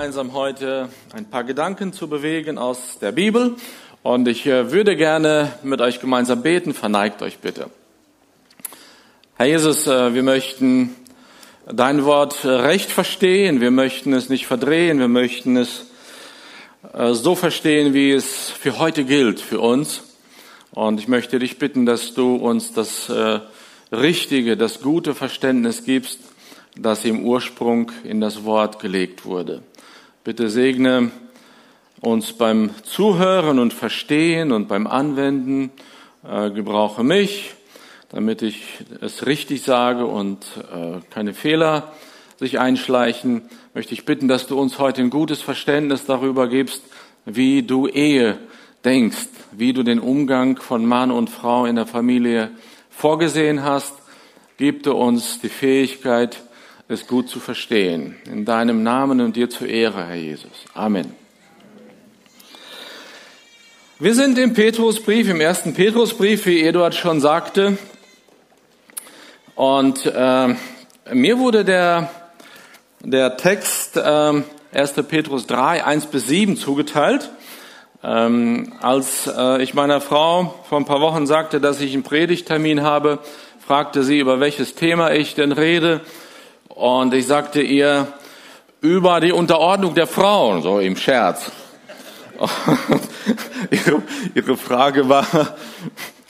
gemeinsam heute ein paar Gedanken zu bewegen aus der Bibel. Und ich äh, würde gerne mit euch gemeinsam beten. Verneigt euch bitte. Herr Jesus, äh, wir möchten dein Wort recht verstehen. Wir möchten es nicht verdrehen. Wir möchten es äh, so verstehen, wie es für heute gilt, für uns. Und ich möchte dich bitten, dass du uns das richtige, das gute Verständnis gibst, das im Ursprung in das Wort gelegt wurde. Bitte segne uns beim Zuhören und Verstehen und beim Anwenden. Äh, gebrauche mich, damit ich es richtig sage und äh, keine Fehler sich einschleichen. Möchte ich bitten, dass du uns heute ein gutes Verständnis darüber gibst, wie du Ehe denkst, wie du den Umgang von Mann und Frau in der Familie vorgesehen hast. Gib du uns die Fähigkeit, es gut zu verstehen. In deinem Namen und dir zur Ehre, Herr Jesus. Amen. Wir sind im Petrusbrief, im ersten Petrusbrief, wie Eduard schon sagte. Und äh, mir wurde der, der Text äh, 1. Petrus 3, 1 bis 7 zugeteilt. Ähm, als äh, ich meiner Frau vor ein paar Wochen sagte, dass ich einen Predigtermin habe, fragte sie, über welches Thema ich denn rede. Und ich sagte ihr über die Unterordnung der Frauen, so im Scherz. ihre, ihre Frage war,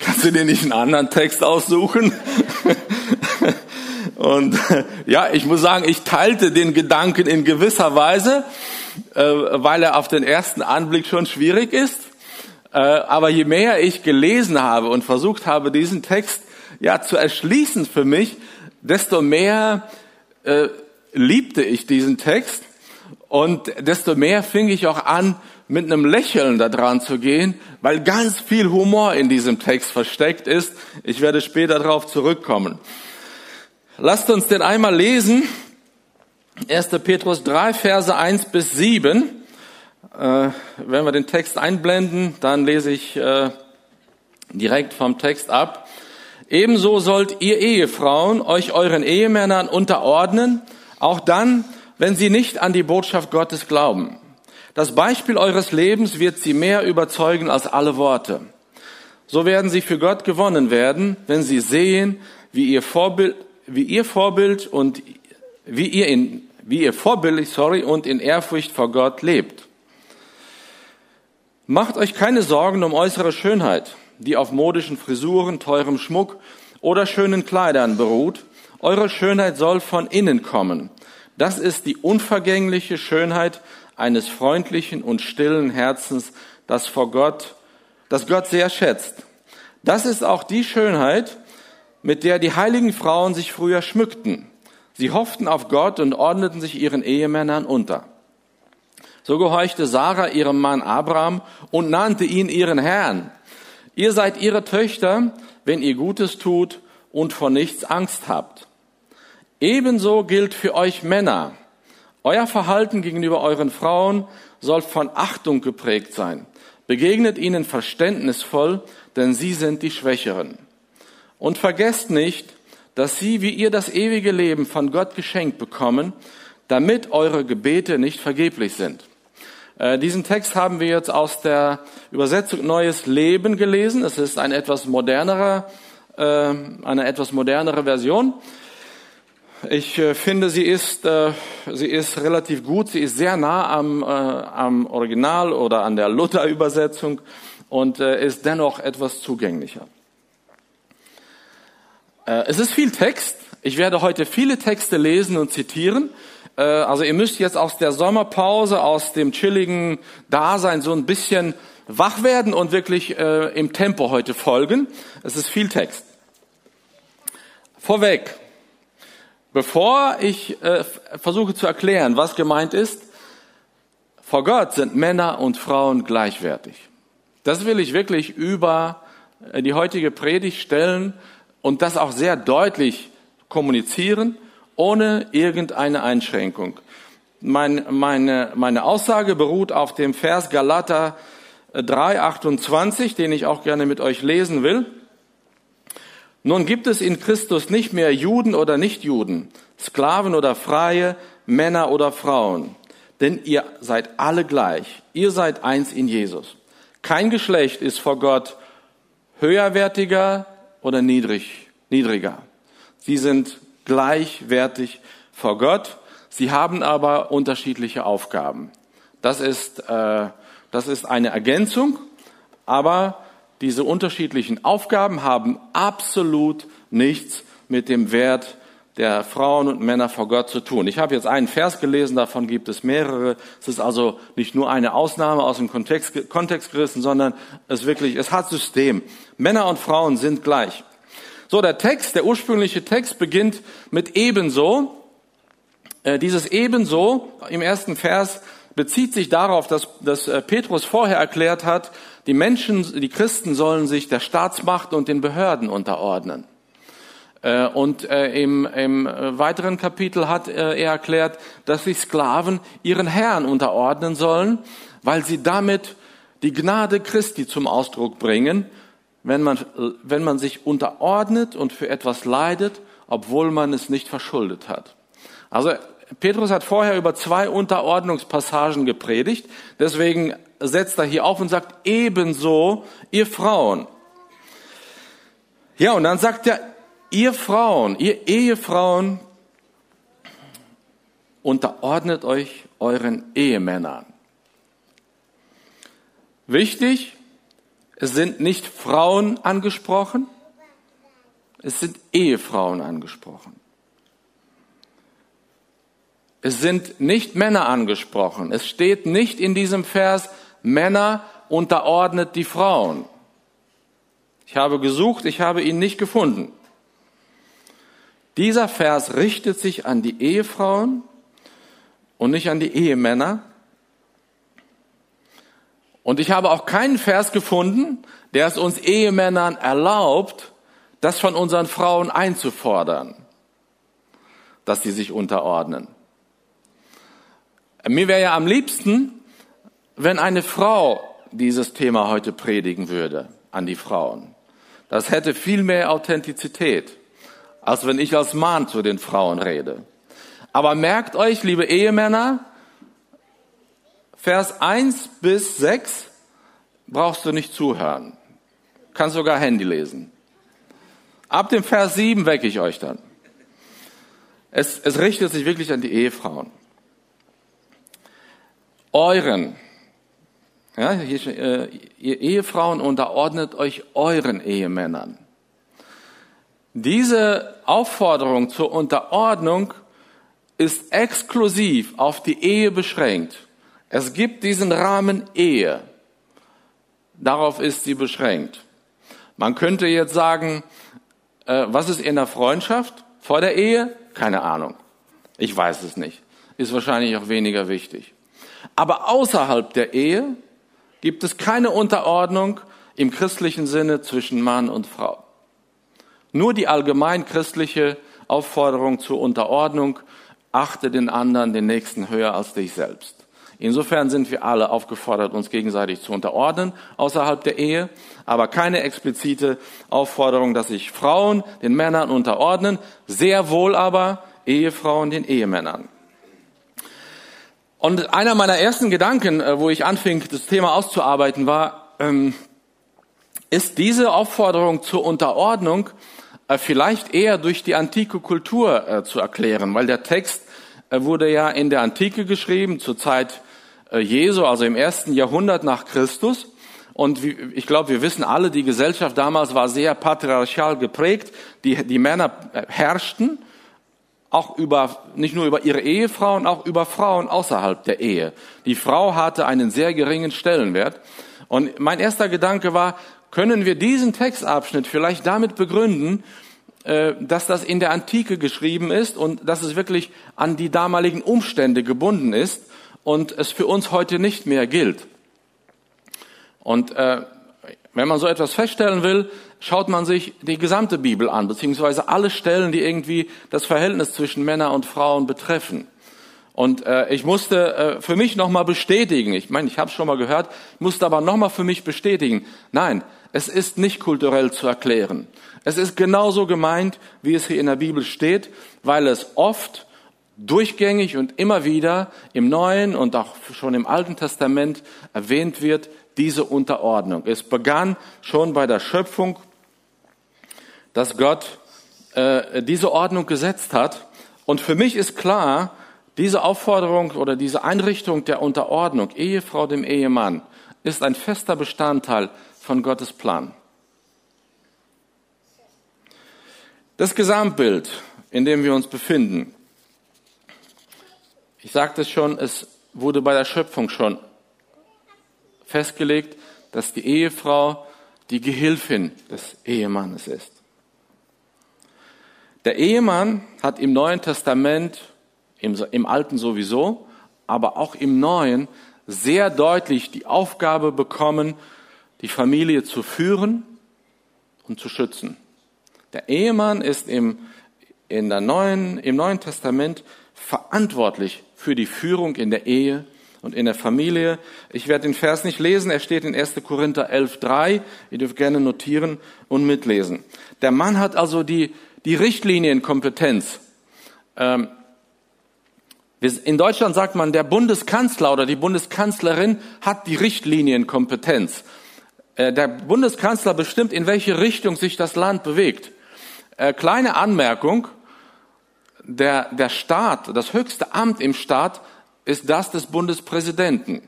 kannst du dir nicht einen anderen Text aussuchen? Und ja, ich muss sagen, ich teilte den Gedanken in gewisser Weise, äh, weil er auf den ersten Anblick schon schwierig ist. Äh, aber je mehr ich gelesen habe und versucht habe, diesen Text ja zu erschließen für mich, desto mehr äh, liebte ich diesen Text und desto mehr fing ich auch an, mit einem Lächeln da dran zu gehen, weil ganz viel Humor in diesem Text versteckt ist. Ich werde später darauf zurückkommen. Lasst uns den einmal lesen. 1. Petrus 3, Verse 1 bis 7. Äh, wenn wir den Text einblenden, dann lese ich äh, direkt vom Text ab. Ebenso sollt ihr Ehefrauen euch euren Ehemännern unterordnen, auch dann, wenn sie nicht an die Botschaft Gottes glauben. Das Beispiel eures Lebens wird sie mehr überzeugen als alle Worte. So werden sie für Gott gewonnen werden, wenn sie sehen, wie ihr Vorbild, wie ihr Vorbild und wie ihr in, wie ihr vorbildlich, sorry, und in Ehrfurcht vor Gott lebt. Macht euch keine Sorgen um äußere Schönheit die auf modischen Frisuren, teurem Schmuck oder schönen Kleidern beruht. Eure Schönheit soll von innen kommen. Das ist die unvergängliche Schönheit eines freundlichen und stillen Herzens, das vor Gott, das Gott sehr schätzt. Das ist auch die Schönheit, mit der die heiligen Frauen sich früher schmückten. Sie hofften auf Gott und ordneten sich ihren Ehemännern unter. So gehorchte Sarah ihrem Mann Abraham und nannte ihn ihren Herrn. Ihr seid ihre Töchter, wenn ihr Gutes tut und vor nichts Angst habt. Ebenso gilt für euch Männer. Euer Verhalten gegenüber euren Frauen soll von Achtung geprägt sein. Begegnet ihnen verständnisvoll, denn sie sind die Schwächeren. Und vergesst nicht, dass sie wie ihr das ewige Leben von Gott geschenkt bekommen, damit eure Gebete nicht vergeblich sind. Äh, diesen Text haben wir jetzt aus der Übersetzung Neues Leben gelesen. Es ist ein etwas modernerer, äh, eine etwas modernere Version. Ich äh, finde, sie ist, sie ist relativ gut. Sie ist sehr nah am, am Original oder an der Luther-Übersetzung und ist dennoch etwas zugänglicher. Es ist viel Text. Ich werde heute viele Texte lesen und zitieren. Äh, also ihr müsst jetzt aus der Sommerpause, aus dem chilligen Dasein so ein bisschen wach werden und wirklich äh, im Tempo heute folgen. Es ist viel Text. Vorweg, bevor ich äh, versuche zu erklären, was gemeint ist, vor Gott sind Männer und Frauen gleichwertig. Das will ich wirklich über äh, die heutige Predigt stellen und das auch sehr deutlich kommunizieren ohne irgendeine Einschränkung. Mein, meine, meine Aussage beruht auf dem Vers Galater 3,28, den ich auch gerne mit euch lesen will. Nun gibt es in Christus nicht mehr Juden oder Nichtjuden, Sklaven oder Freie, Männer oder Frauen. denn ihr seid alle gleich. Ihr seid eins in Jesus. Kein Geschlecht ist vor Gott höherwertiger oder niedrig, niedriger. Sie sind gleichwertig vor Gott. Sie haben aber unterschiedliche Aufgaben. Das ist, äh, das ist eine Ergänzung, aber diese unterschiedlichen Aufgaben haben absolut nichts mit dem Wert der Frauen und Männer vor Gott zu tun. Ich habe jetzt einen Vers gelesen, davon gibt es mehrere. Es ist also nicht nur eine Ausnahme aus dem Kontext, Kontext gerissen, sondern es wirklich, es hat System. Männer und Frauen sind gleich. So, der Text, der ursprüngliche Text beginnt mit ebenso. Äh, dieses ebenso im ersten Vers bezieht sich darauf, dass, dass äh, Petrus vorher erklärt hat, die Menschen, die Christen sollen sich der Staatsmacht und den Behörden unterordnen. Äh, und im, im weiteren Kapitel hat er erklärt, dass sich Sklaven ihren Herren unterordnen sollen, weil sie damit die Gnade Christi zum Ausdruck bringen, wenn man, wenn man sich unterordnet und für etwas leidet, obwohl man es nicht verschuldet hat. Also Petrus hat vorher über zwei Unterordnungspassagen gepredigt, deswegen setzt er hier auf und sagt, ebenso ihr Frauen. Ja, und dann sagt er, ihr Frauen, ihr Ehefrauen, unterordnet euch euren Ehemännern. Wichtig, es sind nicht Frauen angesprochen, es sind Ehefrauen angesprochen. Es sind nicht Männer angesprochen. Es steht nicht in diesem Vers, Männer unterordnet die Frauen. Ich habe gesucht, ich habe ihn nicht gefunden. Dieser Vers richtet sich an die Ehefrauen und nicht an die Ehemänner. Und ich habe auch keinen Vers gefunden, der es uns Ehemännern erlaubt, das von unseren Frauen einzufordern, dass sie sich unterordnen. Mir wäre ja am liebsten, wenn eine Frau dieses Thema heute predigen würde an die Frauen. Das hätte viel mehr Authentizität, als wenn ich als Mann zu den Frauen rede. Aber merkt euch, liebe Ehemänner, Vers 1 bis 6 brauchst du nicht zuhören. Kannst sogar Handy lesen. Ab dem Vers 7 wecke ich euch dann. Es, es richtet sich wirklich an die Ehefrauen euren. Ja, hier, äh, ihr Ehefrauen unterordnet euch euren Ehemännern. Diese Aufforderung zur Unterordnung ist exklusiv auf die Ehe beschränkt. Es gibt diesen Rahmen Ehe. Darauf ist sie beschränkt. Man könnte jetzt sagen, äh, was ist in der Freundschaft vor der Ehe? Keine Ahnung. Ich weiß es nicht. Ist wahrscheinlich auch weniger wichtig. Aber außerhalb der Ehe gibt es keine Unterordnung im christlichen Sinne zwischen Mann und Frau. Nur die allgemein christliche Aufforderung zur Unterordnung, achte den anderen, den Nächsten höher als dich selbst. Insofern sind wir alle aufgefordert, uns gegenseitig zu unterordnen außerhalb der Ehe, aber keine explizite Aufforderung, dass sich Frauen den Männern unterordnen, sehr wohl aber Ehefrauen den Ehemännern. Und einer meiner ersten Gedanken, äh, wo ich anfing, das Thema auszuarbeiten, war, ähm, ist diese Aufforderung zur Unterordnung äh, vielleicht eher durch die antike Kultur äh, zu erklären, weil der Text wurde ja in der Antike geschrieben, zur Zeit Jesu, also im ersten Jahrhundert nach Christus. Und ich glaube, wir wissen alle, die Gesellschaft damals war sehr patriarchal geprägt. Die, die Männer herrschten auch über, nicht nur über ihre Ehefrauen, auch über Frauen außerhalb der Ehe. Die Frau hatte einen sehr geringen Stellenwert. Und mein erster Gedanke war, können wir diesen Textabschnitt vielleicht damit begründen, äh, dass das in der Antike geschrieben ist und dass es wirklich an die damaligen Umstände gebunden ist und es für uns heute nicht mehr gilt. Und äh, wenn man so etwas feststellen will, schaut man sich die gesamte Bibel an, beziehungsweise alle Stellen, die irgendwie das Verhältnis zwischen Männern und Frauen betreffen. Und äh, ich musste äh, für mich nochmal bestätigen, ich meine, ich habe es schon mal gehört, musste aber nochmal für mich bestätigen, nein, es ist nicht kulturell zu erklären. Es ist genauso gemeint, wie es hier in der Bibel steht, weil es oft durchgängig und immer wieder im Neuen und auch schon im Alten Testament erwähnt wird, diese Unterordnung. Es begann schon bei der Schöpfung, dass Gott äh, diese Ordnung gesetzt hat. Und für mich ist klar, diese Aufforderung oder diese Einrichtung der Unterordnung, Ehefrau dem Ehemann, ist ein fester Bestandteil von Gottes Plan. Das Gesamtbild, in dem wir uns befinden, ich sagte schon, es wurde bei der Schöpfung schon festgelegt, dass die Ehefrau die Gehilfin des Ehemannes ist. Der Ehemann hat im Neuen Testament, im, im Alten sowieso, aber auch im Neuen sehr deutlich die Aufgabe bekommen, die Familie zu führen und zu schützen. Der Ehemann ist im, in der neuen, im Neuen Testament verantwortlich für die Führung in der Ehe und in der Familie. Ich werde den Vers nicht lesen, er steht in 1. Korinther 11.3. Ihr dürft gerne notieren und mitlesen. Der Mann hat also die, die Richtlinienkompetenz. Ähm, in Deutschland sagt man, der Bundeskanzler oder die Bundeskanzlerin hat die Richtlinienkompetenz. Äh, der Bundeskanzler bestimmt, in welche Richtung sich das Land bewegt. Äh, kleine Anmerkung, der, der Staat, das höchste Amt im Staat ist das des Bundespräsidenten.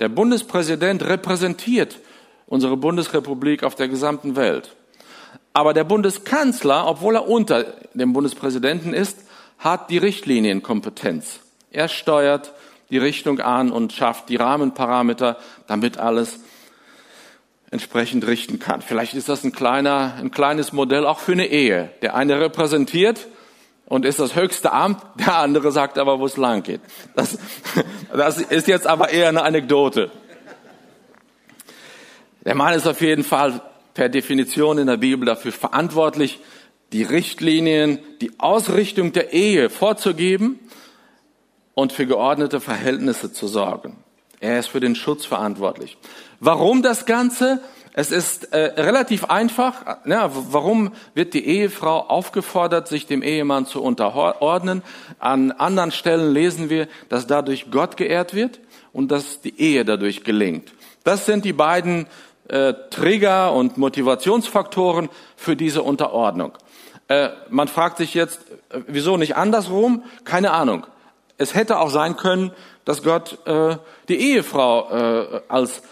Der Bundespräsident repräsentiert unsere Bundesrepublik auf der gesamten Welt. Aber der Bundeskanzler, obwohl er unter dem Bundespräsidenten ist, hat die Richtlinienkompetenz. Er steuert die Richtung an und schafft die Rahmenparameter, damit alles entsprechend richten kann. Vielleicht ist das ein kleiner, ein kleines Modell auch für eine Ehe. Der eine repräsentiert und ist das höchste Amt, der andere sagt aber, wo es lang geht. Das, das ist jetzt aber eher eine Anekdote. Der Mann ist auf jeden Fall per Definition in der Bibel dafür verantwortlich, die Richtlinien, die Ausrichtung der Ehe vorzugeben und für geordnete Verhältnisse zu sorgen. Er ist für den Schutz verantwortlich. Warum das Ganze? Es ist äh, relativ einfach. Ja, warum wird die Ehefrau aufgefordert, sich dem Ehemann zu unterordnen? An anderen Stellen lesen wir, dass dadurch Gott geehrt wird und dass die Ehe dadurch gelingt. Das sind die beiden äh, Trigger und Motivationsfaktoren für diese Unterordnung. Äh, man fragt sich jetzt, äh, wieso nicht andersrum? Keine Ahnung. Es hätte auch sein können, dass Gott äh, die Ehefrau äh, als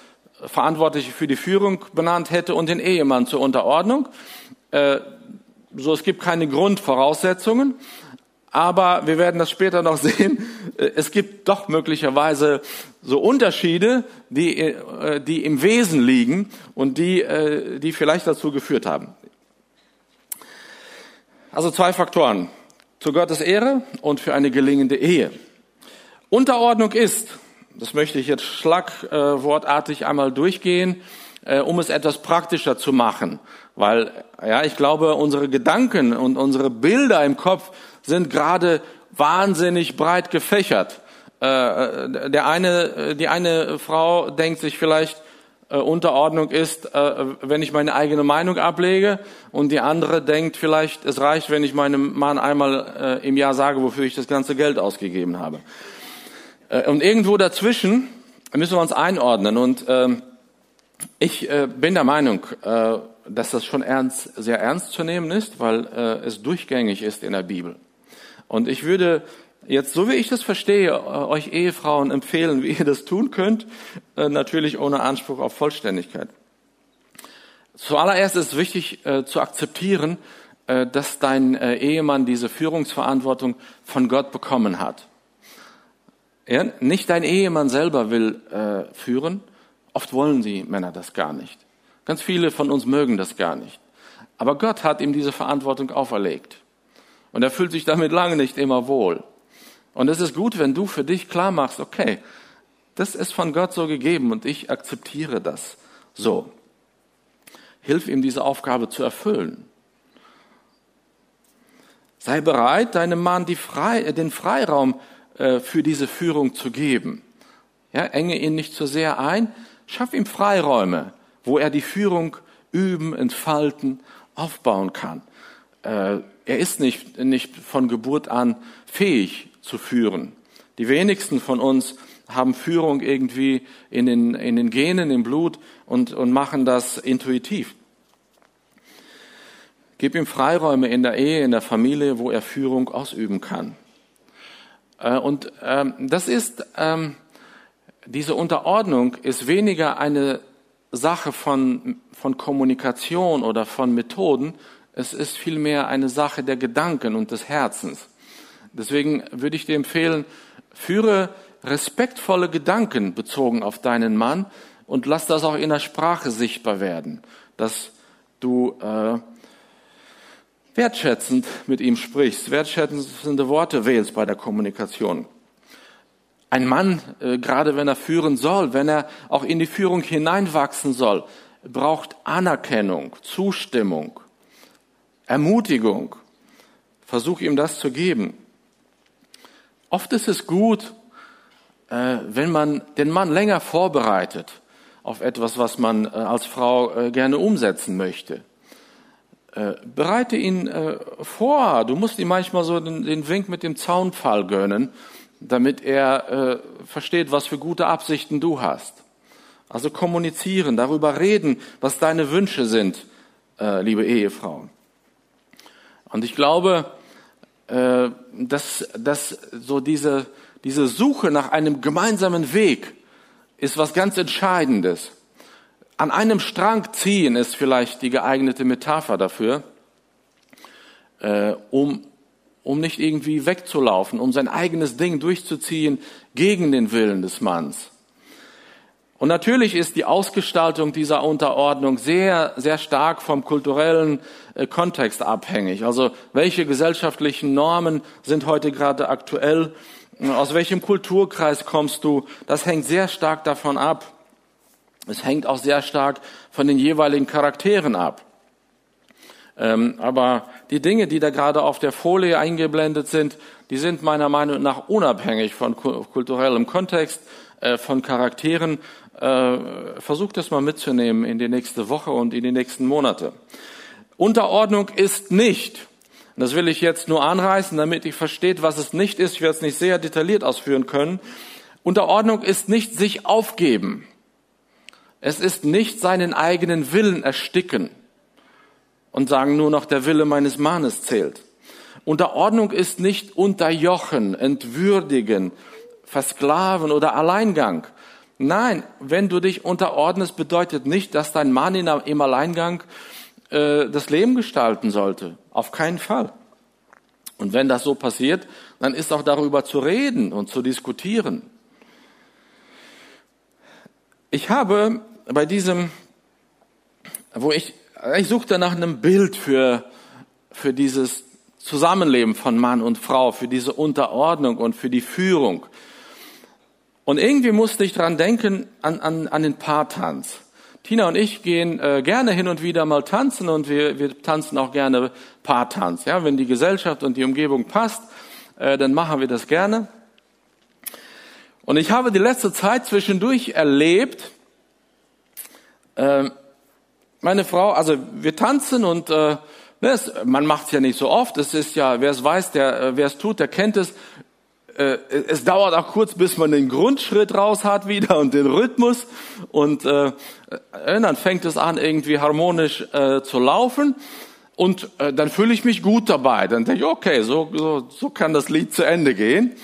Verantwortliche für die Führung benannt hätte und den Ehemann zur Unterordnung. Äh, so, es gibt keine Grundvoraussetzungen, aber wir werden das später noch sehen. Äh, es gibt doch möglicherweise so Unterschiede, die, äh, die im Wesen liegen und die, äh, die vielleicht dazu geführt haben. Also zwei Faktoren. Zu Gottes Ehre und für eine gelingende Ehe. Unterordnung ist, das möchte ich jetzt schlagwortartig einmal durchgehen, äh, um es etwas praktischer zu machen. Weil, ja, ich glaube, unsere Gedanken und unsere Bilder im Kopf sind gerade wahnsinnig breit gefächert. Äh, der eine, die eine Frau denkt sich vielleicht, äh, Unterordnung ist, wenn ich meine eigene Meinung ablege und die andere denkt vielleicht, es reicht, wenn ich meinem Mann einmal im Jahr sage, wofür ich das ganze Geld ausgegeben habe. Äh, und irgendwo dazwischen müssen wir uns einordnen. Und ähm, ich äh, bin der Meinung, äh, dass das schon ernst, sehr ernst zu nehmen ist, weil äh, es durchgängig ist in der Bibel. Und ich würde jetzt, so wie ich das verstehe, äh, euch Ehefrauen empfehlen, wie ihr das tun könnt, äh, natürlich ohne Anspruch auf Vollständigkeit. Zuallererst ist es wichtig zu akzeptieren, dass dein Ehemann diese Führungsverantwortung von Gott bekommen hat. Ja, nicht dein Ehemann selber will äh, führen. Oft wollen die Männer das gar nicht. Ganz viele von uns mögen das gar nicht. Aber Gott hat ihm diese Verantwortung auferlegt. Und er fühlt sich damit lange nicht immer wohl. Und es ist gut, wenn du für dich klar machst, okay, das ist von Gott so gegeben und ich akzeptiere das so. Hilf ihm, diese Aufgabe zu erfüllen. Sei bereit, deinem Mann die Frei, den Freiraum für diese Führung zu geben. Ja, enge ihn nicht zu sehr ein, schaff ihm Freiräume, wo er die Führung üben, entfalten, aufbauen kann. Äh, er ist nicht, nicht von Geburt an fähig zu führen. Die wenigsten von uns haben Führung irgendwie in den, in den Genen, im Blut und, und machen das intuitiv. Gib ihm Freiräume in der Ehe, in der Familie, wo er Führung ausüben kann. Äh, und ähm, das ist, ähm, diese Unterordnung ist weniger eine Sache von, von Kommunikation oder von Methoden, es ist vielmehr eine Sache der Gedanken und des Herzens. Deswegen würde ich dir empfehlen, führe respektvolle Gedanken bezogen auf deinen Mann und lass das auch in der Sprache sichtbar werden, dass du äh, wertschätzend mit ihm sprichst, wertschätzende Worte wählst bei der Kommunikation. Ein Mann, äh, gerade wenn er führen soll, wenn er auch in die Führung hineinwachsen soll, braucht Anerkennung, Zustimmung, Ermutigung. Versuch ihm das zu geben. Oft ist es gut, äh, wenn man den Mann länger vorbereitet auf etwas, was man äh, als Frau gerne umsetzen möchte. Bereite ihn vor. Du musst ihm manchmal so den, Wink mit dem Zaunpfahl gönnen, damit er versteht, was für gute Absichten du hast. Also kommunizieren, darüber reden, was deine Wünsche sind, liebe Ehefrauen. Und ich glaube, dass, dass so diese diese Suche nach einem gemeinsamen Weg ist was ganz Entscheidendes. An einem Strang ziehen ist vielleicht die geeignete Metapher dafür, äh, um, um nicht irgendwie wegzulaufen, um sein eigenes Ding durchzuziehen gegen den Willen des Manns. Und natürlich ist die Ausgestaltung dieser Unterordnung sehr, sehr stark vom kulturellen äh, Kontext abhängig. Also welche gesellschaftlichen Normen sind heute gerade aktuell? Aus welchem Kulturkreis kommst du? Das hängt sehr stark davon ab. Es hängt auch sehr stark von den jeweiligen Charakteren ab. Ähm, aber die Dinge, die da gerade auf der Folie eingeblendet sind, die sind meiner Meinung nach unabhängig von kulturellem Kontext, äh, von Charakteren. Äh, versucht das mal mitzunehmen in die nächste Woche und in die nächsten Monate. Unterordnung ist nicht das will ich jetzt nur anreißen, damit ihr versteht, was es nicht ist. Ich werde es nicht sehr detailliert ausführen können. Unterordnung ist nicht sich aufgeben. Es ist nicht seinen eigenen Willen ersticken und sagen nur noch der Wille meines Mannes zählt. Unterordnung ist nicht unterjochen, entwürdigen, versklaven oder Alleingang. Nein, wenn du dich unterordnest, bedeutet nicht, dass dein Mann im Alleingang äh, das Leben gestalten sollte. Auf keinen Fall. Und wenn das so passiert, dann ist auch darüber zu reden und zu diskutieren. Ich habe bei diesem, wo ich, ich suchte nach einem Bild für, für dieses Zusammenleben von Mann und Frau, für diese Unterordnung und für die Führung. Und irgendwie musste ich dran denken an, an, an den Paartanz. Tina und ich gehen äh, gerne hin und wieder mal tanzen und wir, wir tanzen auch gerne Paartanz. Ja, wenn die Gesellschaft und die Umgebung passt, äh, dann machen wir das gerne. Und ich habe die letzte Zeit zwischendurch erlebt, äh, meine Frau, also wir tanzen und äh, ne, man macht es ja nicht so oft. Es ist ja, wer es weiß, der, äh, wer es tut, der kennt es äh, es dauert auch kurz, bis man den Grundschritt raus hat wieder und den Rhythmus und äh, äh, dann fängt es an irgendwie harmonisch äh, zu laufen und äh, dann fühle ich mich gut dabei. Dann denke ich, okay, so, so, so kann das Lied zu Ende gehen.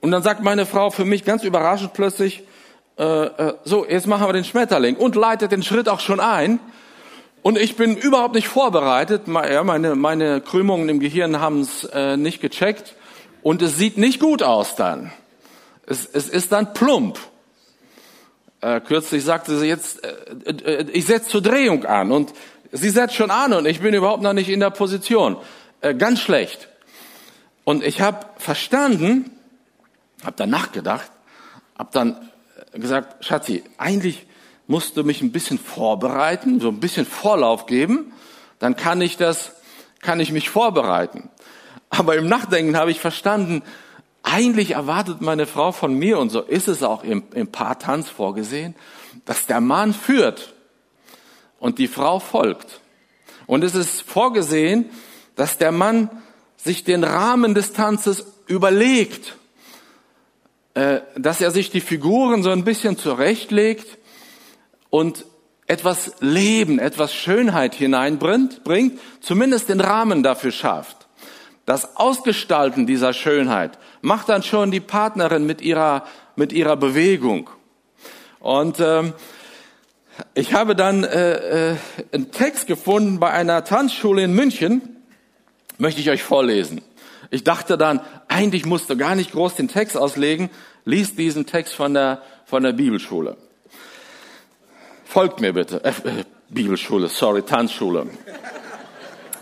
Und dann sagt meine Frau für mich ganz überraschend plötzlich, äh, äh, so, jetzt machen wir den Schmetterling und leitet den Schritt auch schon ein. Und ich bin überhaupt nicht vorbereitet. Meine, meine Krümmungen im Gehirn haben es äh, nicht gecheckt. Und es sieht nicht gut aus dann. Es, es ist dann plump. Äh, kürzlich sagte sie jetzt, äh, äh, ich setze zur Drehung an und sie setzt schon an und ich bin überhaupt noch nicht in der Position. Äh, ganz schlecht. Und ich habe verstanden, habe dann nachgedacht, habe dann gesagt, Schatzi, eigentlich musst du mich ein bisschen vorbereiten, so ein bisschen Vorlauf geben, dann kann ich das, kann ich mich vorbereiten. Aber im Nachdenken habe ich verstanden, eigentlich erwartet meine Frau von mir, und so ist es auch im, im Paartanz vorgesehen, dass der Mann führt und die Frau folgt. Und es ist vorgesehen, dass der Mann sich den Rahmen des Tanzes überlegt, dass er sich die Figuren so ein bisschen zurechtlegt und etwas Leben, etwas Schönheit hineinbringt, bringt, zumindest den Rahmen dafür schafft. Das Ausgestalten dieser Schönheit macht dann schon die Partnerin mit ihrer, mit ihrer Bewegung. Und ähm, ich habe dann äh, äh, einen Text gefunden bei einer Tanzschule in München, möchte ich euch vorlesen. Ich dachte dann, eigentlich musst du gar nicht groß den Text auslegen, lies diesen Text von der, von der Bibelschule. Folgt mir bitte. Äh, äh, Bibelschule, sorry, Tanzschule.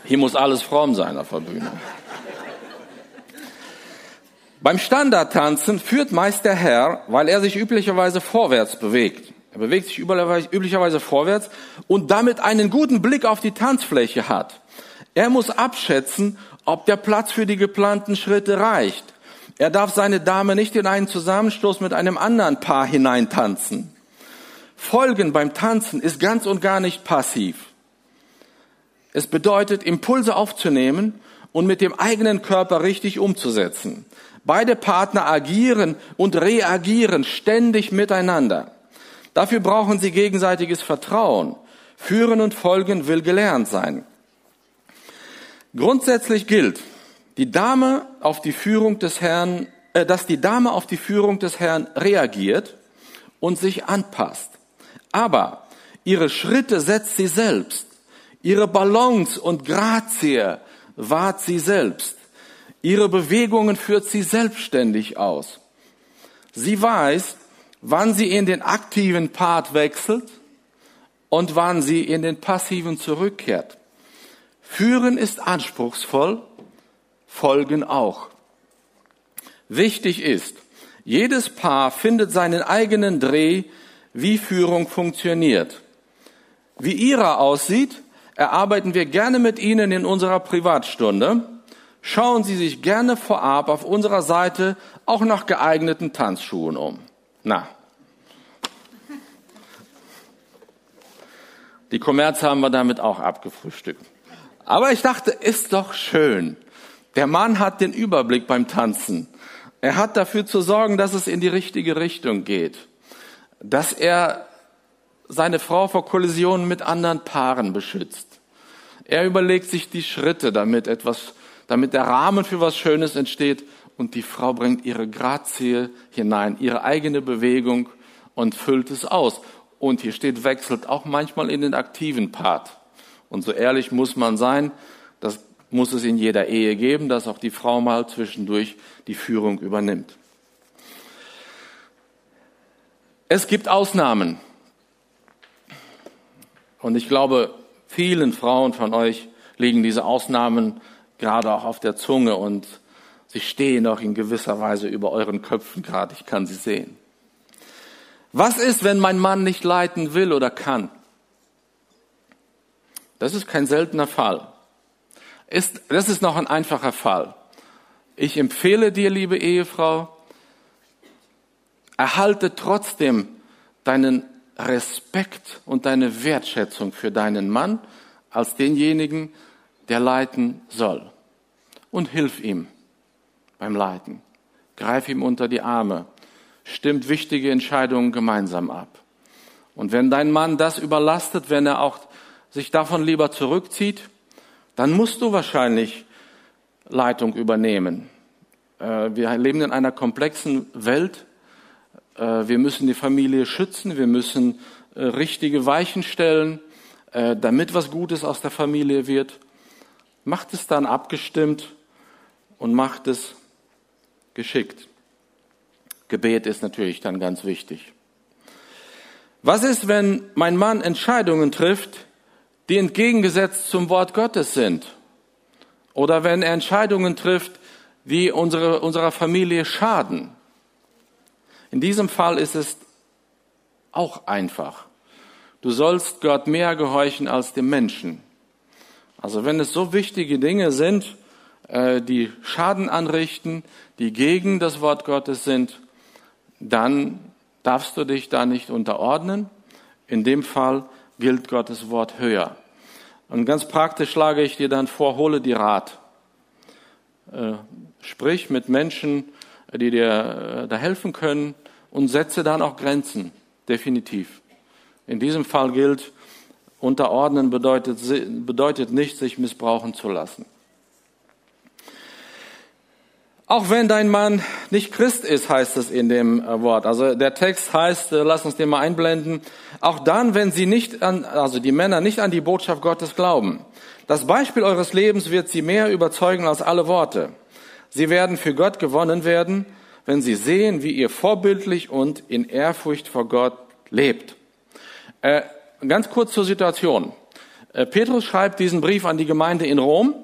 Hier muss alles fromm sein auf der Bühne. Beim Standardtanzen führt meist der Herr, weil er sich üblicherweise vorwärts bewegt. Er bewegt sich üblicherweise vorwärts und damit einen guten Blick auf die Tanzfläche hat. Er muss abschätzen, ob der Platz für die geplanten Schritte reicht. Er darf seine Dame nicht in einen Zusammenstoß mit einem anderen Paar hineintanzen. Folgen beim Tanzen ist ganz und gar nicht passiv. Es bedeutet, Impulse aufzunehmen und mit dem eigenen Körper richtig umzusetzen. Beide Partner agieren und reagieren ständig miteinander. Dafür brauchen sie gegenseitiges Vertrauen. Führen und folgen will gelernt sein. Grundsätzlich gilt, die Dame auf die Führung des Herrn, äh, dass die Dame auf die Führung des Herrn reagiert und sich anpasst. Aber ihre Schritte setzt sie selbst. Ihre Balance und Grazie wahrt sie selbst. Ihre Bewegungen führt sie selbstständig aus. Sie weiß, wann sie in den aktiven Part wechselt und wann sie in den passiven zurückkehrt. Führen ist anspruchsvoll, folgen auch. Wichtig ist, jedes Paar findet seinen eigenen Dreh, wie Führung funktioniert. Wie ihrer aussieht, erarbeiten wir gerne mit Ihnen in unserer Privatstunde schauen Sie sich gerne vorab auf unserer Seite auch nach geeigneten Tanzschuhen um. Na. Die Kommerz haben wir damit auch abgefrühstückt. Aber ich dachte, ist doch schön. Der Mann hat den Überblick beim Tanzen. Er hat dafür zu sorgen, dass es in die richtige Richtung geht. Dass er seine Frau vor Kollisionen mit anderen Paaren beschützt. Er überlegt sich die Schritte, damit etwas damit der Rahmen für was Schönes entsteht und die Frau bringt ihre Grazie hinein, ihre eigene Bewegung und füllt es aus. Und hier steht, wechselt auch manchmal in den aktiven Part. Und so ehrlich muss man sein, das muss es in jeder Ehe geben, dass auch die Frau mal zwischendurch die Führung übernimmt. Es gibt Ausnahmen. Und ich glaube, vielen Frauen von euch liegen diese Ausnahmen gerade auch auf der Zunge und sie stehen auch in gewisser Weise über euren Köpfen gerade. Ich kann sie sehen. Was ist, wenn mein Mann nicht leiten will oder kann? Das ist kein seltener Fall. Ist, das ist noch ein einfacher Fall. Ich empfehle dir, liebe Ehefrau, erhalte trotzdem deinen Respekt und deine Wertschätzung für deinen Mann als denjenigen, der leiten soll und hilf ihm beim Leiten. Greif ihm unter die Arme. Stimmt wichtige Entscheidungen gemeinsam ab. Und wenn dein Mann das überlastet, wenn er auch sich davon lieber zurückzieht, dann musst du wahrscheinlich Leitung übernehmen. Äh, wir leben in einer komplexen Welt. Äh, wir müssen die Familie schützen. Wir müssen äh, richtige Weichen stellen, damit was Gutes aus der Familie wird. Macht es dann abgestimmt und macht es geschickt. Gebet ist natürlich dann ganz wichtig. Was ist, wenn mein Mann Entscheidungen trifft, die entgegengesetzt zum Wort Gottes sind? Oder wenn er Entscheidungen trifft, die unsere, unserer Familie schaden? In diesem Fall ist es auch einfach. Du sollst Gott mehr gehorchen als dem Menschen. Also wenn es so wichtige Dinge sind, äh, die Schaden anrichten, die gegen das Wort Gottes sind, dann darfst du dich da nicht unterordnen. In dem Fall gilt Gottes Wort höher. Und ganz praktisch schlage ich dir dann vor, hole die Rat. Äh, sprich mit Menschen, die dir äh, da helfen können und setze dann auch Grenzen, definitiv. In diesem Fall gilt, unterordnen bedeutet, bedeutet nicht, sich missbrauchen zu lassen. Auch wenn dein Mann nicht Christ ist, heißt es in dem äh, Wort. Also der Text heißt, äh, lass uns den mal einblenden, auch dann, wenn sie nicht an, also die Männer nicht an die Botschaft Gottes glauben. Das Beispiel eures Lebens wird sie mehr überzeugen als alle Worte. Sie werden für Gott gewonnen werden, wenn sie sehen, wie ihr vorbildlich und in Ehrfurcht vor Gott lebt. Äh, ganz kurz zur Situation. Äh, Petrus schreibt diesen Brief an die Gemeinde in Rom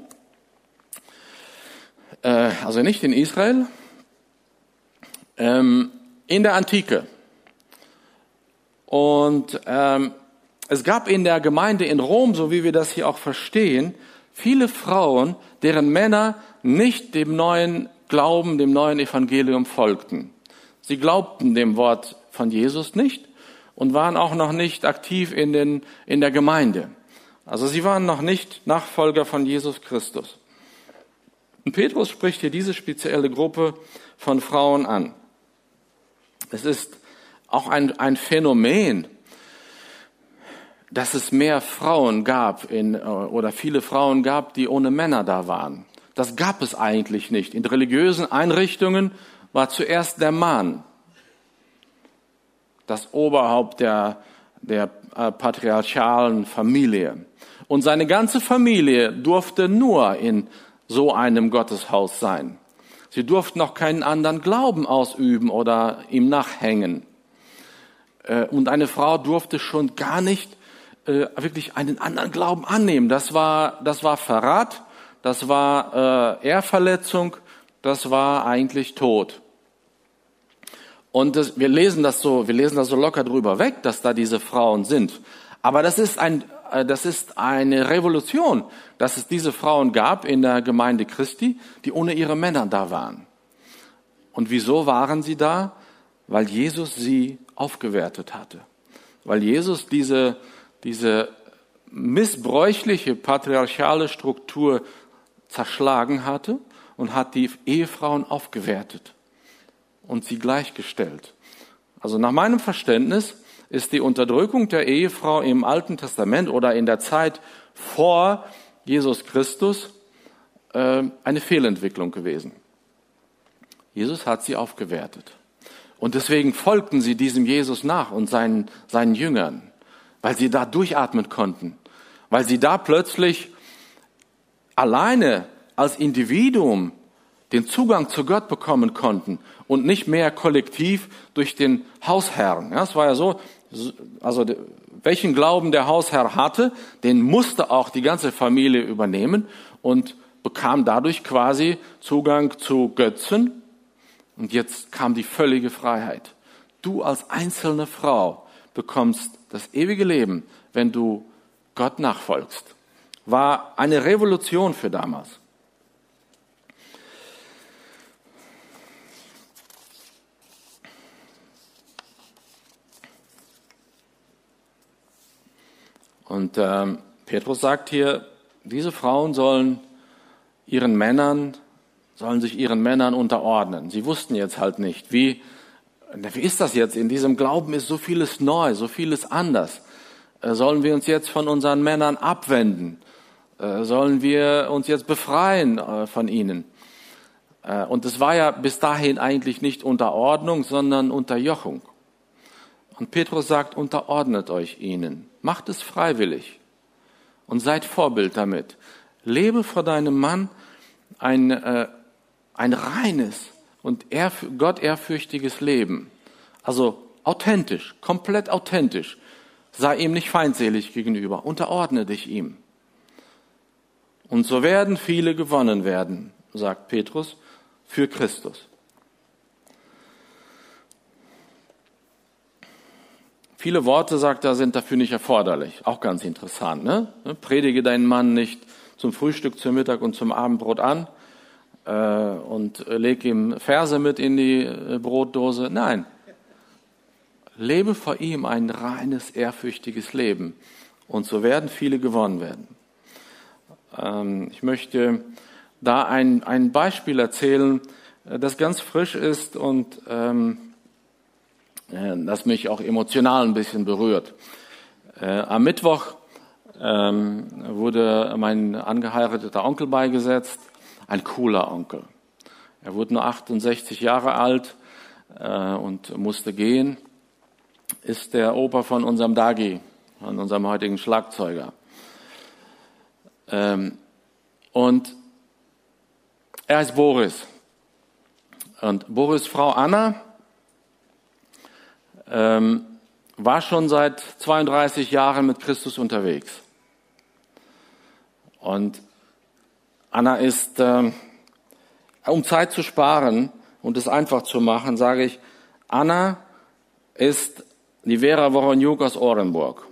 äh, also nicht in Israel, ähm, in der Antike. Und ähm, es gab in der Gemeinde in Rom, so wie wir das hier auch verstehen, viele Frauen, deren Männer nicht dem neuen Glauben, dem neuen Evangelium folgten. Sie glaubten dem Wort von Jesus nicht und waren auch noch nicht aktiv in, den, in der Gemeinde. Also sie waren noch nicht Nachfolger von Jesus Christus. Und Petrus spricht hier diese spezielle Gruppe von Frauen an. Es ist auch ein, ein Phänomen, dass es mehr Frauen gab in, oder viele Frauen gab, die ohne Männer da waren. Das gab es eigentlich nicht. In religiösen Einrichtungen war zuerst der Mann das Oberhaupt der, der äh, patriarchalen Familie. Und seine ganze Familie durfte nur in so einem Gotteshaus sein. Sie durften noch keinen anderen Glauben ausüben oder ihm nachhängen. Äh, und eine Frau durfte schon gar nicht äh, wirklich einen anderen Glauben annehmen. Das war, das war Verrat, das war äh, Ehrverletzung, das war eigentlich Tod. Und das, wir lesen das so, wir lesen das so locker drüber weg, dass da diese Frauen sind. Aber das ist ein, das ist eine Revolution, dass es diese Frauen gab in der Gemeinde Christi, die ohne ihre Männer da waren. Und wieso waren sie da? Weil Jesus sie aufgewertet hatte. Weil Jesus diese, diese missbräuchliche patriarchale Struktur zerschlagen hatte und hat die Ehefrauen aufgewertet und sie gleichgestellt. Also nach meinem Verständnis ist die Unterdrückung der Ehefrau im Alten Testament oder in der Zeit vor Jesus Christus äh, eine Fehlentwicklung gewesen. Jesus hat sie aufgewertet. Und deswegen folgten sie diesem Jesus nach und seinen, seinen Jüngern, weil sie da durchatmen konnten, weil sie da plötzlich alleine als Individuum den Zugang zu Gott bekommen konnten und nicht mehr kollektiv durch den Hausherrn. Ja, es war ja so, also welchen Glauben der Hausherr hatte, den musste auch die ganze Familie übernehmen und bekam dadurch quasi Zugang zu Götzen. Und jetzt kam die völlige Freiheit. Du als einzelne Frau bekommst das ewige Leben, wenn du Gott nachfolgst. War eine Revolution für damals. Und ähm, Petrus sagt hier, diese Frauen sollen ihren Männern, sollen sich ihren Männern unterordnen. Sie wussten jetzt halt nicht, wie, wie ist das jetzt? In diesem Glauben ist so vieles neu, so vieles anders. Äh, sollen wir uns jetzt von unseren Männern abwenden? Äh, sollen wir uns jetzt befreien äh, von ihnen? Äh, und es war ja bis dahin eigentlich nicht Unterordnung, sondern Unterjochung. Und Petrus sagt, unterordnet euch ihnen. Macht es freiwillig und seid Vorbild damit. Lebe vor deinem Mann ein, äh, ein reines und Gott ehrfürchtiges Leben. Also authentisch, komplett authentisch. Sei ihm nicht feindselig gegenüber. Unterordne dich ihm. Und so werden viele gewonnen werden, sagt Petrus, für Christus. Viele Worte, sagt er, sind dafür nicht erforderlich. Auch ganz interessant. Ne? Predige deinen Mann nicht zum Frühstück, zum Mittag und zum Abendbrot an äh, und leg ihm Verse mit in die äh, Brotdose. Nein. Lebe vor ihm ein reines, ehrfürchtiges Leben. Und so werden viele gewonnen werden. Ähm, ich möchte da ein, ein Beispiel erzählen, äh, das ganz frisch ist und ähm, äh, das mich auch emotional ein bisschen berührt. Äh, am Mittwoch ähm, wurde mein angeheirateter Onkel beigesetzt, ein cooler Onkel. Er wurde nur 68 Jahre alt äh, und musste gehen, ist der Opa von unserem Dagi, von unserem heutigen Schlagzeuger. Ähm, und er heißt Boris. Und Boris Frau Anna ähm, war schon seit 32 Jahren mit Christus unterwegs. Und Anna ist, ähm, um Zeit zu sparen und es einfach zu machen, sage ich, Anna ist die Vera Woroniuk aus Orenburg.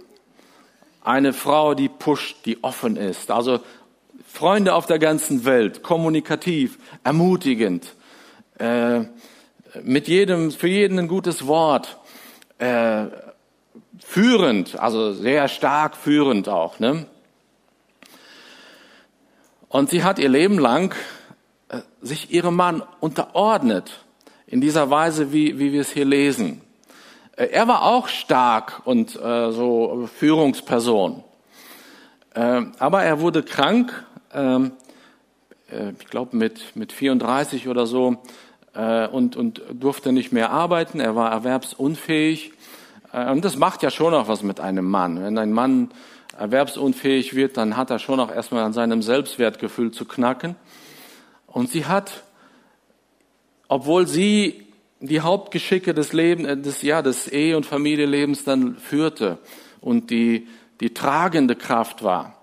Eine Frau, die pusht, die offen ist. Also Freunde auf der ganzen Welt, kommunikativ, ermutigend, äh, mit jedem, für jeden ein gutes Wort, äh, führend, also sehr stark führend auch. Ne? Und sie hat ihr Leben lang äh, sich ihrem Mann unterordnet, in dieser Weise, wie, wie wir es hier lesen. Äh, er war auch stark und äh, so Führungsperson. Äh, aber er wurde krank, ähm, äh, ich glaube mit, mit 34 oder so, äh, und, und durfte nicht mehr arbeiten. Er war erwerbsunfähig. Äh, und das macht ja schon auch was mit einem Mann. Wenn ein Mann erwerbsunfähig wird, dann hat er schon auch erstmal an seinem Selbstwertgefühl zu knacken. Und sie hat, obwohl sie die Hauptgeschicke des Lebens, äh, des, ja, des Ehe- und Familienlebens dann führte und die, die tragende Kraft war,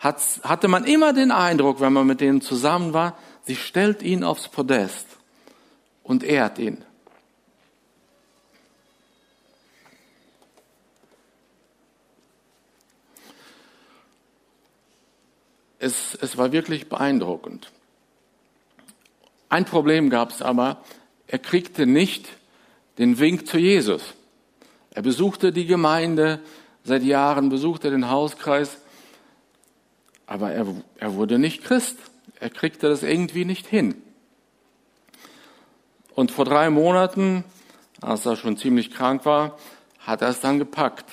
hat, hatte man immer den Eindruck, wenn man mit denen zusammen war, sie stellt ihn aufs Podest und ehrt ihn. Es, es war wirklich beeindruckend. Ein Problem gab es aber, er kriegte nicht den Wink zu Jesus. Er besuchte die Gemeinde seit Jahren, besuchte den Hauskreis, aber er, er wurde nicht Christ. Er kriegte das irgendwie nicht hin. Und vor drei Monaten, als er schon ziemlich krank war, hat er es dann gepackt.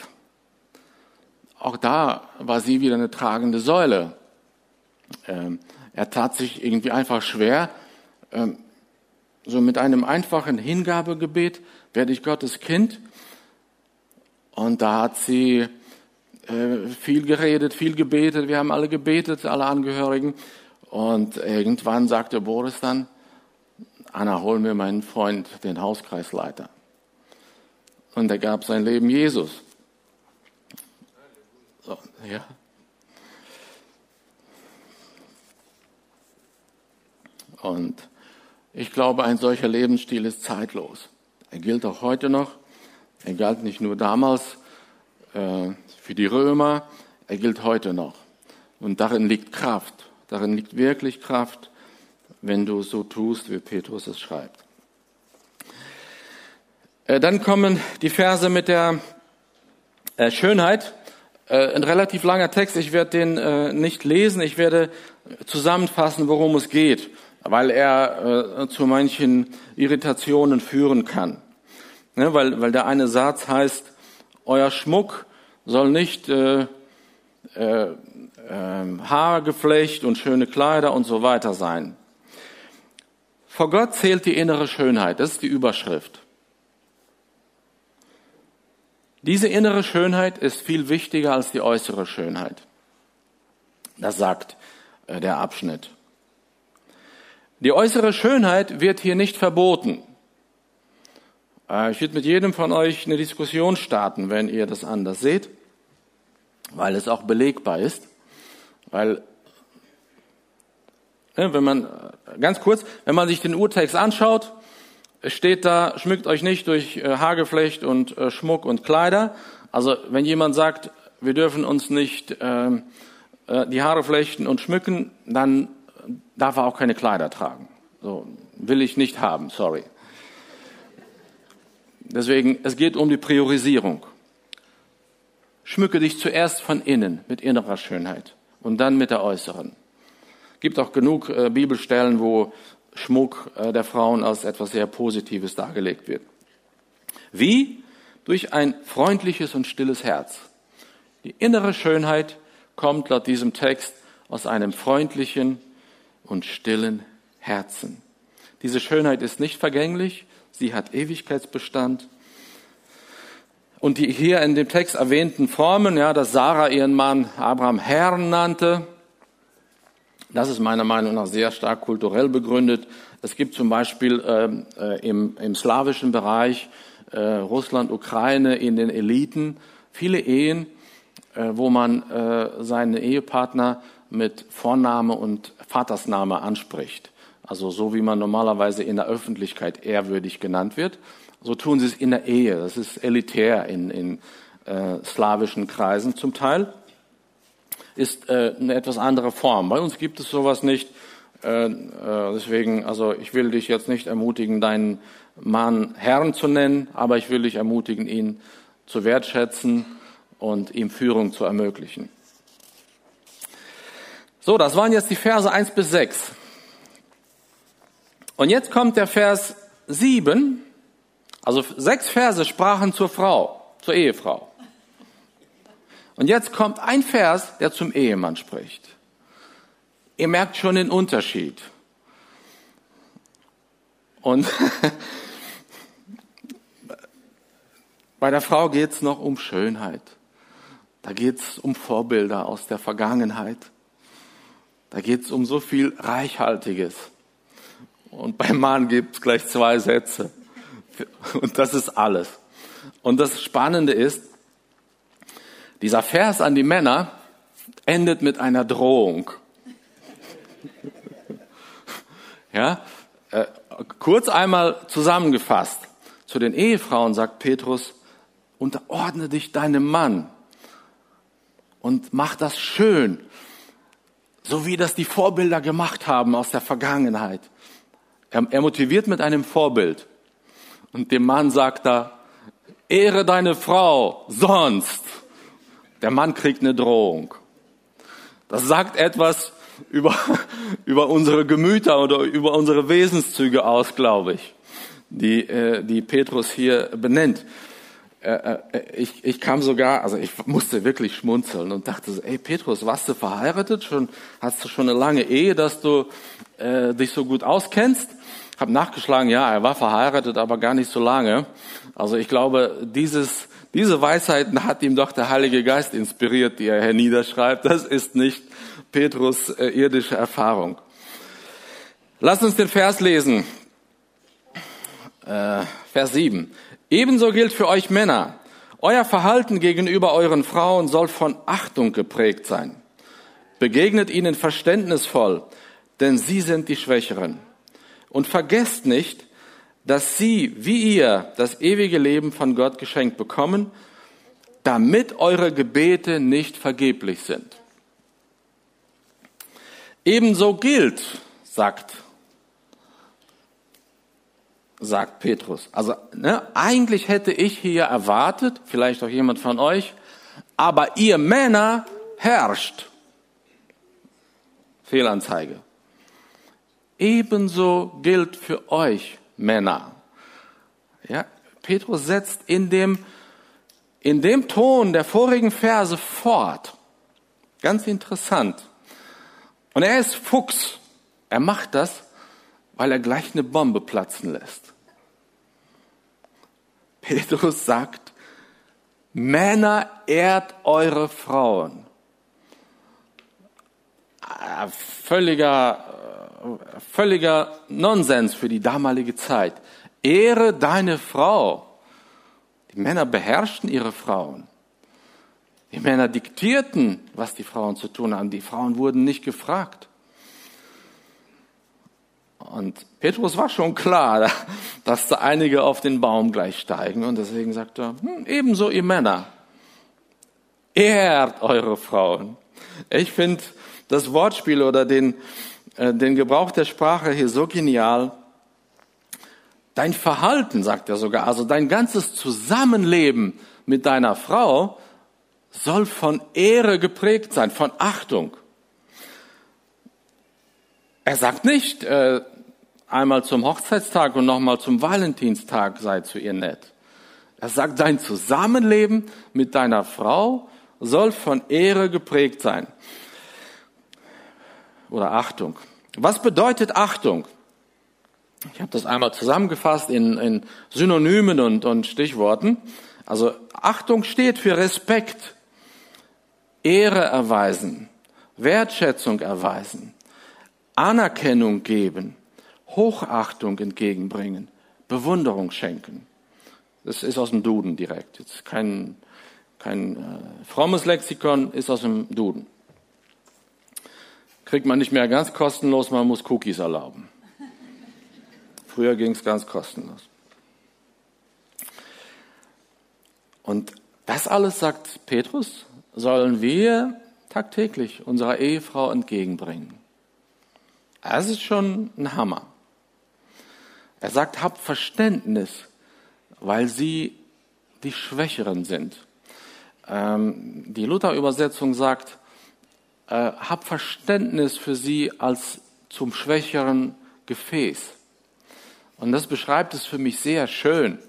Auch da war sie wieder eine tragende Säule. Ähm, er tat sich irgendwie einfach schwer, ähm, so mit einem einfachen Hingabegebet werde ich Gottes Kind. Und da hat sie äh, viel geredet, viel gebetet. Wir haben alle gebetet, alle Angehörigen. Und irgendwann sagte Boris dann, Anna, hol mir meinen Freund, den Hauskreisleiter. Und er gab sein Leben Jesus. So, ja. Und ich glaube, ein solcher Lebensstil ist zeitlos. Er gilt auch heute noch. Er galt nicht nur damals äh, für die Römer, er gilt heute noch. Und darin liegt Kraft. Darin liegt wirklich Kraft, wenn du so tust, wie Petrus es schreibt. Äh, dann kommen die Verse mit der äh, Schönheit. Äh, ein relativ langer Text. Ich werde den nicht lesen. Ich werde zusammenfassen, worum es geht weil er zu manchen Irritationen führen kann. Ne, weil, der eine Satz heißt, euer Schmuck soll nicht äh, äh, äh, Haargeflecht und schöne Kleider und so weiter sein. Vor Gott zählt die innere Schönheit, das ist die Überschrift. Diese innere Schönheit ist viel wichtiger als die äußere Schönheit. Das sagt äh, der Abschnitt. Die äußere Schönheit wird hier nicht verboten. Äh, ich würde mit jedem von euch eine Diskussion starten, wenn ihr das anders seht, weil es auch belegbar ist. Weil, wenn man, äh, ganz kurz, wenn man sich den Urtext anschaut, steht da, schmückt euch nicht durch äh, Haargeflecht und Schmuck und Kleider. Also wenn jemand sagt, wir dürfen uns nicht ähm, die Haare flechten und schmücken, dann darf er auch keine Kleider tragen. So, will ich nicht haben, sorry. Deswegen, es geht um die Priorisierung. Schmücke dich zuerst von innen mit innerer Schönheit und dann mit der äußeren. Gibt auch genug äh, Bibelstellen, wo Schmuck äh, der Frauen als etwas sehr Positives dargelegt wird. Wie? Durch ein freundliches und stilles Herz. Die innere Schönheit kommt laut diesem Text aus einem freundlichen und stillen Herzen. Diese Schönheit ist nicht vergänglich, sie hat Ewigkeitsbestand. Und die hier in dem Text erwähnten Formen, ja, dass Sarah ihren Mann Abraham Herrn nannte, das ist meiner Meinung nach sehr stark kulturell begründet. Es gibt zum Beispiel ähm, äh, im, im slawischen Bereich äh, Russland, Ukraine in den Eliten viele Ehen, äh, wo man äh, seinen Ehepartner mit Vorname und Vatersname anspricht. Also so wie man normalerweise in der Öffentlichkeit ehrwürdig genannt wird, so tun sie es in der Ehe. Das ist elitär in, in äh, slawischen Kreisen zum Teil. Ist äh, eine etwas andere Form. Bei uns gibt es sowas nicht. Äh, äh, deswegen, also ich will dich jetzt nicht ermutigen, deinen Mann Herrn zu nennen, aber ich will dich ermutigen, ihn zu wertschätzen und ihm Führung zu ermöglichen. So, das waren jetzt die Verse 1 bis 6. Und jetzt kommt der Vers 7. Also sechs Verse sprachen zur Frau, zur Ehefrau. Und jetzt kommt ein Vers, der zum Ehemann spricht. Ihr merkt schon den Unterschied. Und bei der Frau geht es noch um Schönheit. Da geht es um Vorbilder aus der Vergangenheit. Da geht es um so viel Reichhaltiges. Und beim Mann gibt es gleich zwei Sätze. Und das ist alles. Und das Spannende ist, dieser Vers an die Männer endet mit einer Drohung. Ja, äh, kurz einmal zusammengefasst. Zu den Ehefrauen sagt Petrus, unterordne dich deinem Mann und mach das schön, so wie das die Vorbilder gemacht haben aus der Vergangenheit. Er, er motiviert mit einem Vorbild. Und dem Mann sagt er, ehre deine Frau, sonst. Der Mann kriegt eine Drohung. Das sagt etwas über, über unsere Gemüter oder über unsere Wesenszüge aus, glaube ich, die, äh, die Petrus hier benennt. Äh, äh, ich, ich kam sogar, also ich musste wirklich schmunzeln und dachte so, ey Petrus, warst du verheiratet? Schon, hast du schon eine lange Ehe, dass du äh, dich so gut auskennst? Hab nachgeschlagen, ja, er war verheiratet, aber gar nicht so lange. Also ich glaube, dieses, diese Weisheiten hat ihm doch der Heilige Geist inspiriert, die er hier niederschreibt. Das ist nicht Petrus äh, irdische Erfahrung. Lass uns den Vers lesen. Äh, Vers 7. Ebenso gilt für euch Männer. Euer Verhalten gegenüber euren Frauen soll von Achtung geprägt sein. Begegnet ihnen verständnisvoll, denn sie sind die Schwächeren. Und vergesst nicht, dass sie, wie ihr, das ewige Leben von Gott geschenkt bekommen, damit eure Gebete nicht vergeblich sind. Ebenso gilt, sagt, sagt Petrus. Also ne, eigentlich hätte ich hier erwartet, vielleicht auch jemand von euch, aber ihr Männer herrscht. Fehlanzeige. Ebenso gilt für euch Männer. Ja, Petrus setzt in dem, in dem Ton der vorigen Verse fort. Ganz interessant. Und er ist Fuchs. Er macht das, weil er gleich eine Bombe platzen lässt. Petrus sagt, Männer ehrt eure Frauen. Ah, völliger völliger Nonsens für die damalige Zeit. Ehre deine Frau. Die Männer beherrschten ihre Frauen. Die Männer diktierten, was die Frauen zu tun haben. Die Frauen wurden nicht gefragt. Und Petrus war schon klar, dass da einige auf den Baum gleich steigen. Und deswegen sagt er, hm, ebenso ihr Männer, ehrt eure Frauen. Ich finde das Wortspiel oder den, den Gebrauch der Sprache hier so genial. Dein Verhalten, sagt er sogar, also dein ganzes Zusammenleben mit deiner Frau soll von Ehre geprägt sein, von Achtung. Er sagt nicht, äh, einmal zum Hochzeitstag und nochmal zum Valentinstag sei zu ihr nett. Er sagt, dein Zusammenleben mit deiner Frau soll von Ehre geprägt sein. Oder Achtung. Was bedeutet Achtung? Ich habe das einmal zusammengefasst in, in Synonymen und, und Stichworten. Also Achtung steht für Respekt, Ehre erweisen, Wertschätzung erweisen, Anerkennung geben, Hochachtung entgegenbringen, Bewunderung schenken. Das ist aus dem Duden direkt. Jetzt kein, kein äh, frommes Lexikon, ist aus dem Duden. Kriegt man nicht mehr ganz kostenlos, man muss Cookies erlauben. Früher ging es ganz kostenlos. Und das alles, sagt Petrus, sollen wir tagtäglich unserer Ehefrau entgegenbringen. Das ist schon ein Hammer. Er sagt, habt Verständnis, weil sie die Schwächeren sind. Ähm, die Luther-Übersetzung sagt, äh, hab Verständnis für sie als zum schwächeren Gefäß. Und das beschreibt es für mich sehr schön.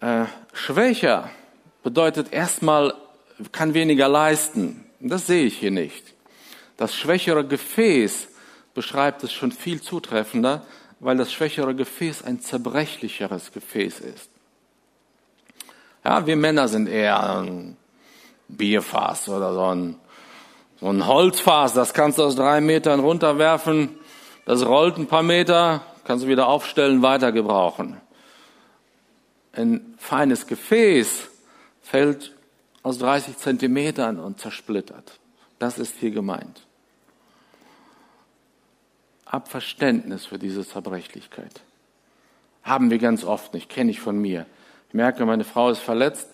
Äh, schwächer bedeutet erstmal, kann weniger leisten. Das sehe ich hier nicht. Das schwächere Gefäß beschreibt es schon viel zutreffender, weil das schwächere Gefäß ein zerbrechlicheres Gefäß ist. Ja, wir Männer sind eher ein Bierfass oder so ein, so ein Holzfass, das kannst du aus drei Metern runterwerfen, das rollt ein paar Meter, kannst du wieder aufstellen, weiter gebrauchen. Ein feines Gefäß fällt aus 30 Zentimetern und zersplittert. Das ist hier gemeint. Hab Verständnis für diese Zerbrechlichkeit. Haben wir ganz oft nicht, kenne ich von mir. Ich merke, meine Frau ist verletzt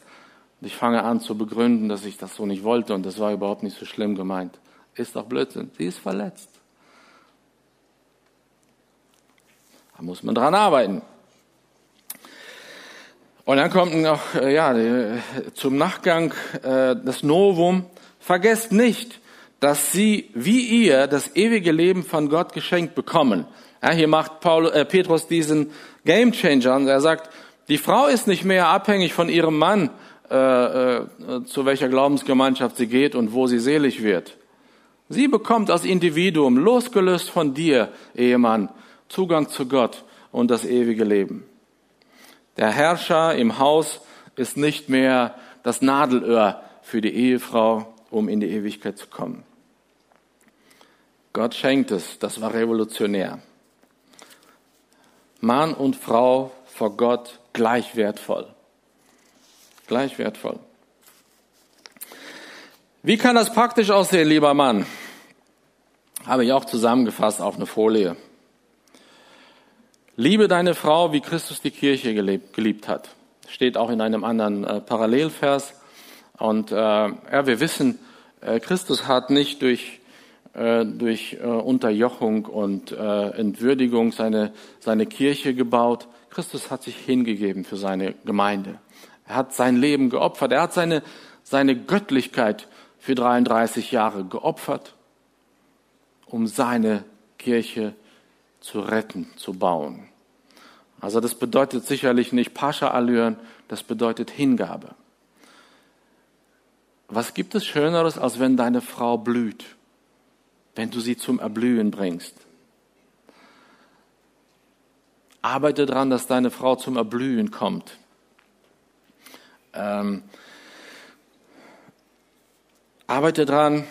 und ich fange an zu begründen, dass ich das so nicht wollte und das war überhaupt nicht so schlimm gemeint. Ist doch Blödsinn. Sie ist verletzt. Da muss man dran arbeiten. Und dann kommt noch äh, ja, zum Nachgang äh, das Novum. Vergesst nicht, dass sie wie ihr das ewige Leben von Gott geschenkt bekommen. Ja, hier macht Paul, äh, Petrus diesen Game Changer und er sagt, die Frau ist nicht mehr abhängig von ihrem Mann, äh, äh, zu welcher Glaubensgemeinschaft sie geht und wo sie selig wird. Sie bekommt als Individuum, losgelöst von dir, Ehemann, Zugang zu Gott und das ewige Leben. Der Herrscher im Haus ist nicht mehr das Nadelöhr für die Ehefrau, um in die Ewigkeit zu kommen. Gott schenkt es, das war revolutionär. Mann und Frau vor Gott gleich wertvoll. Gleich wertvoll. Wie kann das praktisch aussehen, lieber Mann? Habe ich auch zusammengefasst auf eine Folie. Liebe deine Frau, wie Christus die Kirche gelebt, geliebt hat. Steht auch in einem anderen äh, Parallelvers. Und äh, ja, wir wissen, äh, Christus hat nicht durch, äh, durch äh, Unterjochung und äh, Entwürdigung seine, seine Kirche gebaut. Christus hat sich hingegeben für seine Gemeinde. Er hat sein Leben geopfert. Er hat seine, seine Göttlichkeit für 33 Jahre geopfert, um seine Kirche zu retten, zu bauen. Also das bedeutet sicherlich nicht Pascha-Allüren, das bedeutet Hingabe. Was gibt es Schöneres, als wenn deine Frau blüht, wenn du sie zum Erblühen bringst? Arbeite daran, dass deine Frau zum Erblühen kommt. Ähm, arbeite daran,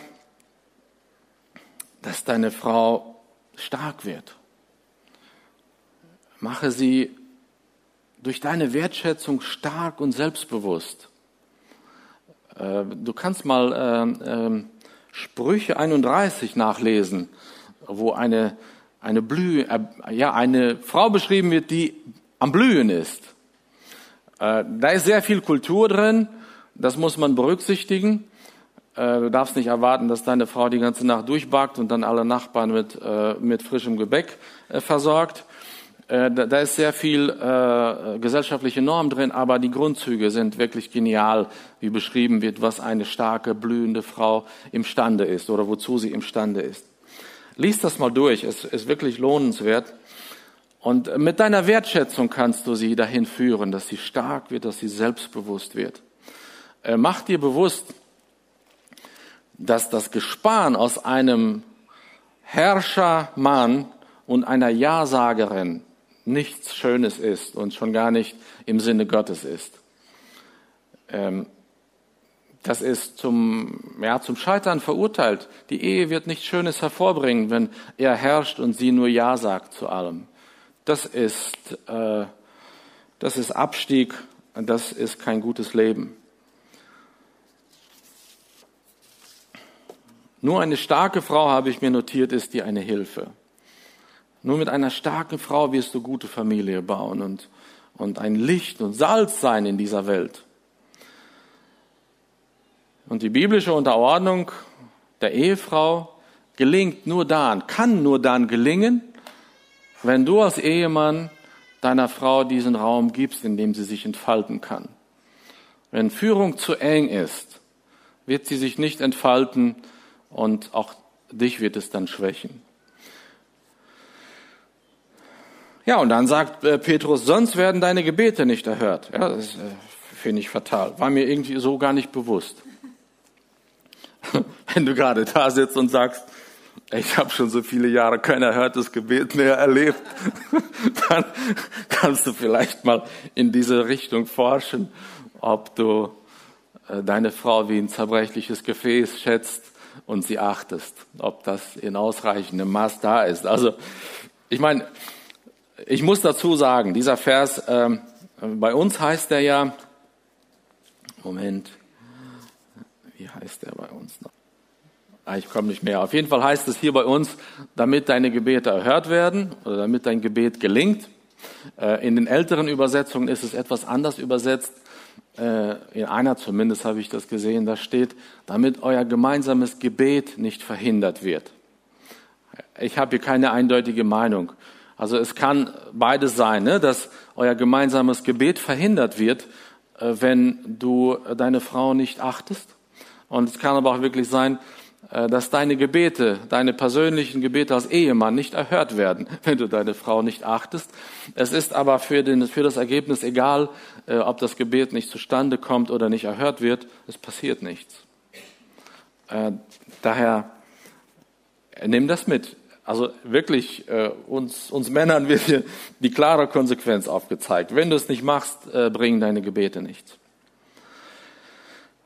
dass deine Frau stark wird Mache sie durch deine Wertschätzung stark und selbstbewusst. Äh, du kannst mal äh, äh, Sprüche 31 nachlesen, wo eine, eine Blühe, äh, ja, eine Frau beschrieben wird, die am Blühen ist. Äh, da ist sehr viel Kultur drin, das muss man berücksichtigen. Äh, du darfst nicht erwarten, dass deine Frau die ganze Nacht durchbackt und dann alle Nachbarn mit, mit frischem Gebäck versorgt. Äh, da ist sehr viel äh, gesellschaftliche Norm drin, aber die Grundzüge sind wirklich genial, wie beschrieben wird, was eine starke, blühende Frau imstande ist oder wozu sie imstande ist. Lies das mal durch, es ist wirklich lohnenswert. Und mit deiner Wertschätzung kannst du sie dahin führen, dass sie stark wird, dass sie selbstbewusst wird. Äh, mach dir bewusst, dass das Gespann aus einem Herrschermann und einer Ja-Sagerin nichts Schönes ist und schon gar nicht im Sinne Gottes ist. Ähm, das ist zum, ja, zum Scheitern verurteilt. Die Ehe wird nichts Schönes hervorbringen, wenn er herrscht und sie nur Ja sagt zu allem. Das ist, äh, das ist Abstieg, das ist kein gutes Leben. Nur eine starke Frau, habe ich mir notiert, ist dir eine Hilfe. Nur mit einer starken Frau wirst du gute Familie bauen und, und ein Licht und Salz sein in dieser Welt. Und die biblische Unterordnung der Ehefrau gelingt nur dann, kann nur dann gelingen, wenn du als Ehemann deiner Frau diesen Raum gibst, in dem sie sich entfalten kann. Wenn Führung zu eng ist, wird sie sich nicht entfalten und auch dich wird es dann schwächen. Ja, und dann sagt äh, Petrus, sonst werden deine Gebete nicht erhört. Ja, das äh, finde ich fatal. War mir irgendwie so gar nicht bewusst. Wenn du gerade da sitzt und sagst, ich habe schon so viele Jahre kein erhörtes Gebet mehr erlebt, dann kannst du vielleicht mal in diese Richtung forschen, ob du äh, deine Frau wie ein zerbrechliches Gefäß schätzt und sie achtest, ob das in ausreichendem Maß da ist. Also ich meine, ich muss dazu sagen, dieser Vers, ähm, bei uns heißt er ja, Moment, wie heißt der bei uns noch? Ah, ich komme nicht mehr. Auf jeden Fall heißt es hier bei uns, damit deine Gebete erhört werden oder damit dein Gebet gelingt. Äh, in den älteren Übersetzungen ist es etwas anders übersetzt. Äh, in einer zumindest habe ich das gesehen, da steht, damit euer gemeinsames Gebet nicht verhindert wird. Ich habe hier keine eindeutige Meinung. Also es kann beides sein, ne? dass euer gemeinsames Gebet verhindert wird, äh, wenn du deine Frau nicht achtest. Und es kann aber auch wirklich sein, dass deine Gebete, deine persönlichen Gebete als Ehemann nicht erhört werden, wenn du deine Frau nicht achtest. Es ist aber für, den, für das Ergebnis egal, äh, ob das Gebet nicht zustande kommt oder nicht erhört wird. Es passiert nichts. Äh, daher nimm das mit. Also wirklich, uns, uns Männern wird hier die klare Konsequenz aufgezeigt. Wenn du es nicht machst, bringen deine Gebete nichts.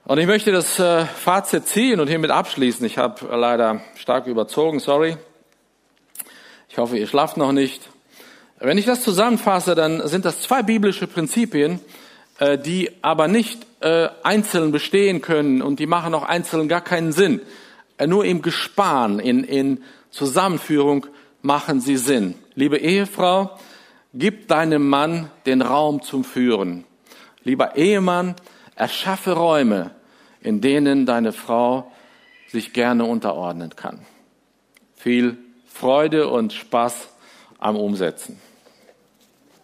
Und ich möchte das äh, Fazit ziehen und hiermit abschließen. Ich habe leider stark überzogen, sorry. Ich hoffe, ihr schlaft noch nicht. Wenn ich das zusammenfasse, dann sind das zwei biblische Prinzipien, äh, die aber nicht äh, einzeln bestehen können und die machen auch einzeln gar keinen Sinn. Nur im Gespan, in, in Zusammenführung machen sie Sinn. Liebe Ehefrau, gib deinem Mann den Raum zum Führen. Lieber Ehemann, erschaffe Räume, in denen deine Frau sich gerne unterordnen kann. Viel Freude und Spaß am Umsetzen.